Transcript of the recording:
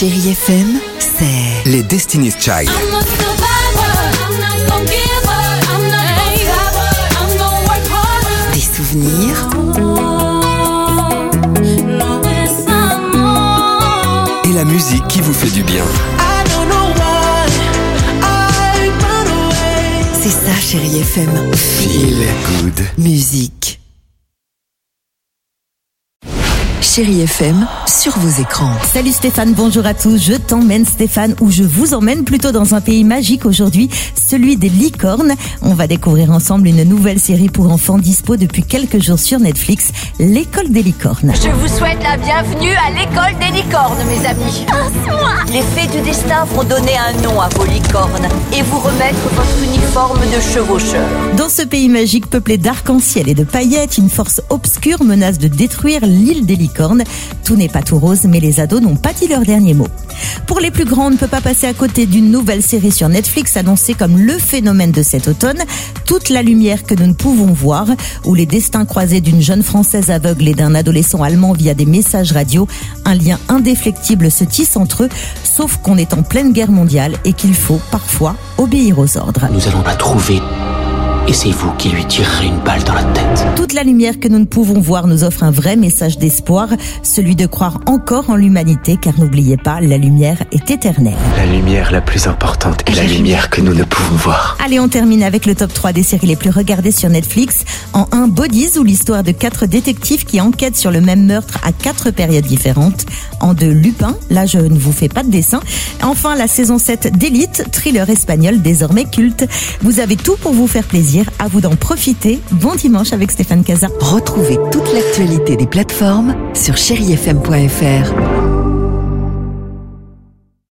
Chérie FM, c'est Les Destiny's Child. Des souvenirs Et la musique qui vous fait du bien. C'est ça, Chérie FM. Feel good. Musique. Chérie FM, sur vos écrans. Salut Stéphane, bonjour à tous. Je t'emmène Stéphane, ou je vous emmène plutôt dans un pays magique aujourd'hui, celui des licornes. On va découvrir ensemble une nouvelle série pour enfants dispo depuis quelques jours sur Netflix, L'école des licornes. Je vous souhaite la bienvenue à l'école des licornes, mes amis. Les fées du destin vont donner un nom à vos licornes et vous remettre votre uniforme de chevaucheur. Dans ce pays magique peuplé d'arc-en-ciel et de paillettes, une force obscure menace de détruire l'île des licornes. Tout n'est pas tout rose, mais les ados n'ont pas dit leur dernier mot. Pour les plus grands, on ne peut pas passer à côté d'une nouvelle série sur Netflix annoncée comme le phénomène de cet automne, Toute la lumière que nous ne pouvons voir, où les destins croisés d'une jeune française aveugle et d'un adolescent allemand via des messages radio, un lien indéflectible se tisse entre eux, sauf qu'on est en pleine guerre mondiale et qu'il faut parfois obéir aux ordres. Nous allons la trouver. Et c'est vous qui lui tirerez une balle dans la tête. Toute la lumière que nous ne pouvons voir nous offre un vrai message d'espoir, celui de croire encore en l'humanité, car n'oubliez pas, la lumière est éternelle. La lumière la plus importante est la lumière que nous ne pouvons voir. Allez, on termine avec le top 3 des séries les plus regardées sur Netflix. En 1, Bodies, où l'histoire de quatre détectives qui enquêtent sur le même meurtre à quatre périodes différentes. En 2, Lupin, là je ne vous fais pas de dessin. Enfin, la saison 7 d'Elite, thriller espagnol désormais culte. Vous avez tout pour vous faire à vous d'en profiter. Bon dimanche avec Stéphane Casa. Retrouvez toute l'actualité des plateformes sur chérifm.fr.